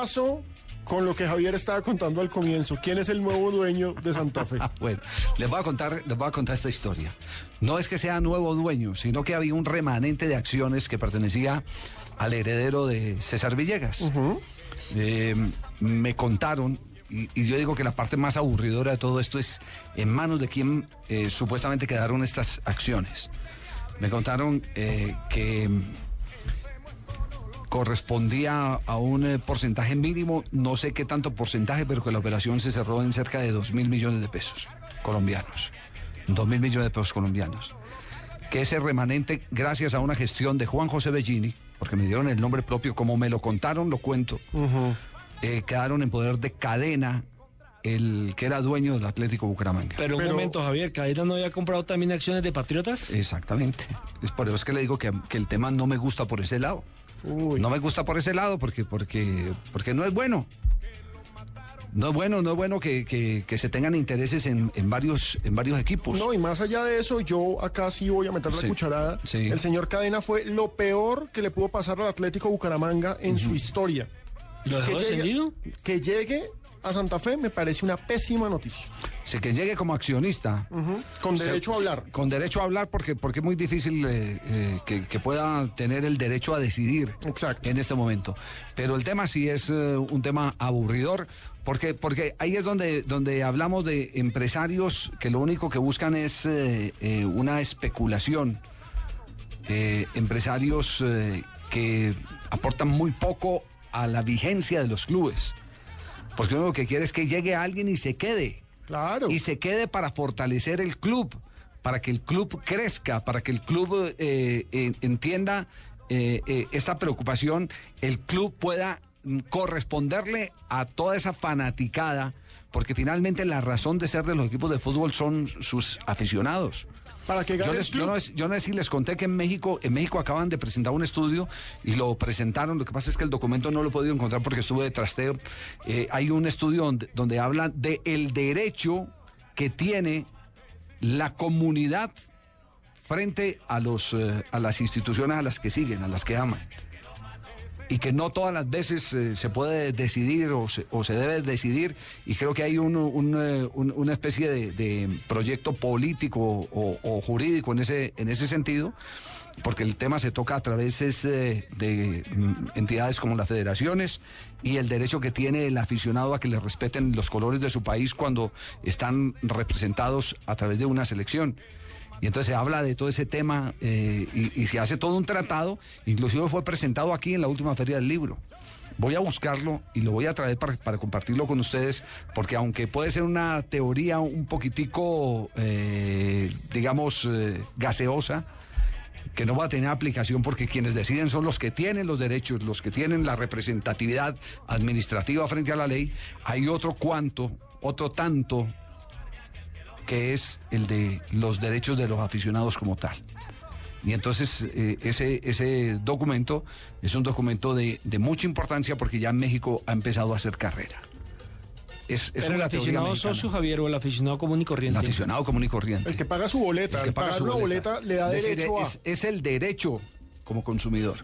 Pasó con lo que Javier estaba contando al comienzo? ¿Quién es el nuevo dueño de Santa Fe? Bueno, les voy a contar, les voy a contar esta historia. No es que sea nuevo dueño, sino que había un remanente de acciones que pertenecía al heredero de César Villegas. Eh, me contaron, y, y yo digo que la parte más aburridora de todo esto es en manos de quien eh, supuestamente quedaron estas acciones. Me contaron eh, que correspondía a un eh, porcentaje mínimo, no sé qué tanto porcentaje, pero que la operación se cerró en cerca de 2 mil millones de pesos colombianos. 2 mil millones de pesos colombianos. Que ese remanente, gracias a una gestión de Juan José Bellini, porque me dieron el nombre propio, como me lo contaron, lo cuento, eh, quedaron en poder de cadena el que era dueño del Atlético Bucaramanga. Pero un Pero- momento, Javier, ¿Cadena no había comprado también acciones de Patriotas? Exactamente. Es por eso que le digo que, que el tema no me gusta por ese lado. Uy. No me gusta por ese lado porque, porque, porque no es bueno. No es bueno, no es bueno que, que- que se tengan intereses en, en varios, en varios equipos. No, y más allá de eso, yo acá sí voy a meter la Sí, cucharada. sí. El señor Cadena fue lo peor que le pudo pasar al Atlético Bucaramanga en su historia. ¿Lo dejó que, descendido? llegue, que llegue a Santa Fe me parece una pésima noticia. Sí, que llegue como accionista. Con Se- derecho a hablar. Con derecho a hablar porque, porque es muy difícil eh, eh, que, que pueda tener el derecho a decidir Exacto. en este momento. Pero el tema sí es eh, un tema aburridor porque, porque ahí es donde, donde hablamos de empresarios que lo único que buscan es una especulación. Empresarios que aportan muy poco a la vigencia de los clubes. Porque uno lo que quiere es que llegue alguien y se quede Claro. y se quede para fortalecer el club, para que el club crezca, para que el club eh, eh, entienda eh, eh, esta preocupación, el club pueda mm, corresponderle a toda esa fanaticada, porque finalmente la razón de ser de los equipos de fútbol son sus aficionados. Para que Yo, les- yo no, yo no sé si les conté que en México, en México acaban de presentar un estudio y lo presentaron. Lo que pasa es que el documento no lo he podido encontrar porque estuve de trasteo. Eh, hay un estudio donde, donde habla de el derecho que tiene la comunidad frente a los eh, a las instituciones a las que siguen, a las que aman. Y que no todas las veces eh, se puede decidir o se, debe decidir. Y creo que hay eh, un- una especie de, proyecto político o, jurídico en ese, en ese sentido, porque el tema se toca a través eh, de mm, entidades como las federaciones y el derecho que tiene el aficionado a que le respeten los colores de su país cuando están representados a través de una selección. Y entonces se habla de todo ese tema eh, y, se hace todo un tratado, inclusive fue presentado aquí en la última feria del libro. Voy a buscarlo y lo voy a traer para, para compartirlo con ustedes, porque aunque puede ser una teoría un poquitico, eh, digamos, eh, gaseosa, que no va a tener aplicación porque quienes deciden son los que tienen los derechos, los que tienen la representatividad administrativa frente a la ley, hay otro cuanto, otro tanto que es el de los derechos de los aficionados como tal. Y entonces eh, ese, ese documento es un documento de, de mucha importancia porque ya en México ha empezado a hacer carrera. Es, es ¿Pero el aficionado socio, Javier, o el aficionado común y El corriente? aficionado común y corriente. El que paga su boleta. El El que paga pagar su una boleta le da Es decir, derecho a. es, es el derecho como consumidor.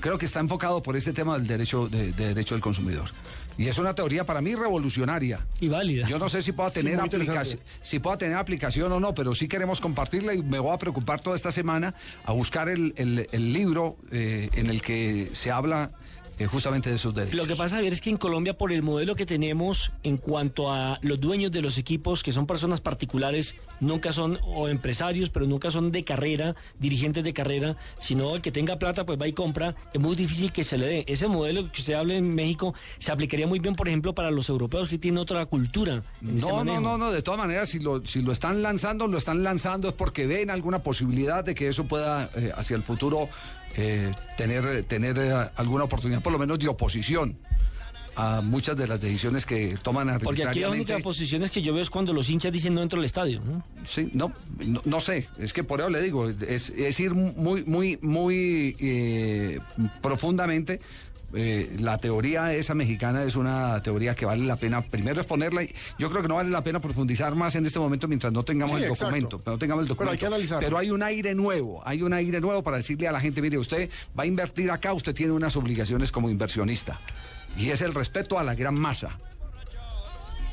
Creo que está enfocado por este tema del derecho, de, de derecho del consumidor. Y es una teoría para mí revolucionaria. Y válida. Yo no sé si pueda tener aplicación, si pueda tener aplicación o no, pero sí queremos compartirla y me voy a preocupar toda esta semana a buscar el, el- el libro eh, en el que se habla eh, justamente de esos derechos. Lo que pasa, Javier, es que en Colombia, por el modelo que tenemos en cuanto a los dueños de los equipos, que son personas particulares, nunca son o empresarios, pero nunca son de carrera, dirigentes de carrera, sino el que tenga plata, pues va y compra, es muy difícil que se le dé. Ese modelo que usted habla en México se aplicaría muy bien, por ejemplo, para los europeos que tienen otra cultura. No, no, no, no, de todas maneras, si lo, si lo están lanzando, lo están lanzando es porque ven alguna posibilidad de que eso pueda eh, hacia el futuro eh, tener, tener eh, alguna oportunidad, por lo menos de oposición. A muchas de las decisiones que toman Porque aquí la única posición es que yo veo es cuando los hinchas dicen no entro al estadio. ¿no? Sí, no, no, no sé, es que por eso le digo, es, es ir muy, muy, muy eh, profundamente. Eh, la teoría esa mexicana es una teoría que vale la pena primero exponerla y yo creo que no vale la pena profundizar más en este momento mientras no tengamos Sí, el exacto. documento, no tengamos el Pero documento. hay que analizarlo. Pero hay un aire nuevo, hay un aire nuevo para decirle a la gente, mire, usted va a invertir acá, usted tiene unas obligaciones como inversionista y es el respeto a la gran masa.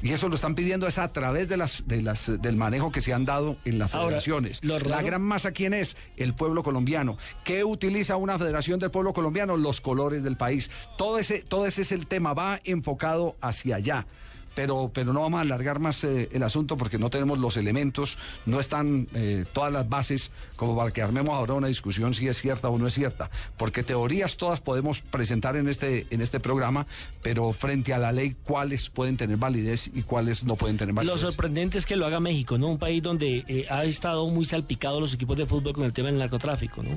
Y eso lo están pidiendo es a través de las, de las, del manejo que se han dado en las Ahora, federaciones. La gran masa, ¿quién es? El pueblo colombiano. ¿Qué utiliza una federación del pueblo colombiano? Los colores del país. Todo ese, todo ese es el tema, va enfocado hacia allá. Pero, pero no vamos a alargar más eh, el asunto porque no tenemos los elementos, no están eh, todas las bases como para que armemos ahora una discusión si es cierta o no es cierta. Porque teorías todas podemos presentar en este, en este programa, pero frente a la ley, cuáles pueden tener validez y cuáles no pueden tener Lo validez. sorprendente es que lo haga México, ¿no? Un país donde eh, ha estado muy salpicado los equipos de fútbol con el tema del narcotráfico, ¿no?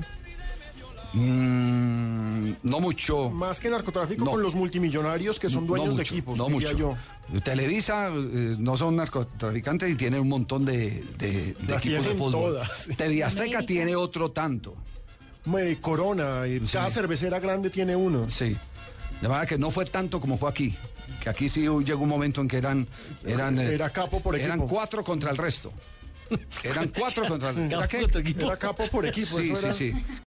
Mm, no mucho. Más que narcotráfico No. con los multimillonarios que son dueños no de equipos, no diría mucho. yo. Televisa eh, no son narcotraficantes y tienen un montón de, de- de Las equipos de fútbol. todas. TV Azteca tiene otro tanto. Eh, Corona, eh, Sí. cada cervecera grande tiene uno. Sí. De manera que no fue tanto como fue aquí. Que aquí sí llegó un momento en que eran. eran eh, Era capo por Eran equipo. cuatro contra el resto. Eran cuatro contra el equipo. Era capo por equipo. Sí, eso sí, era- sí.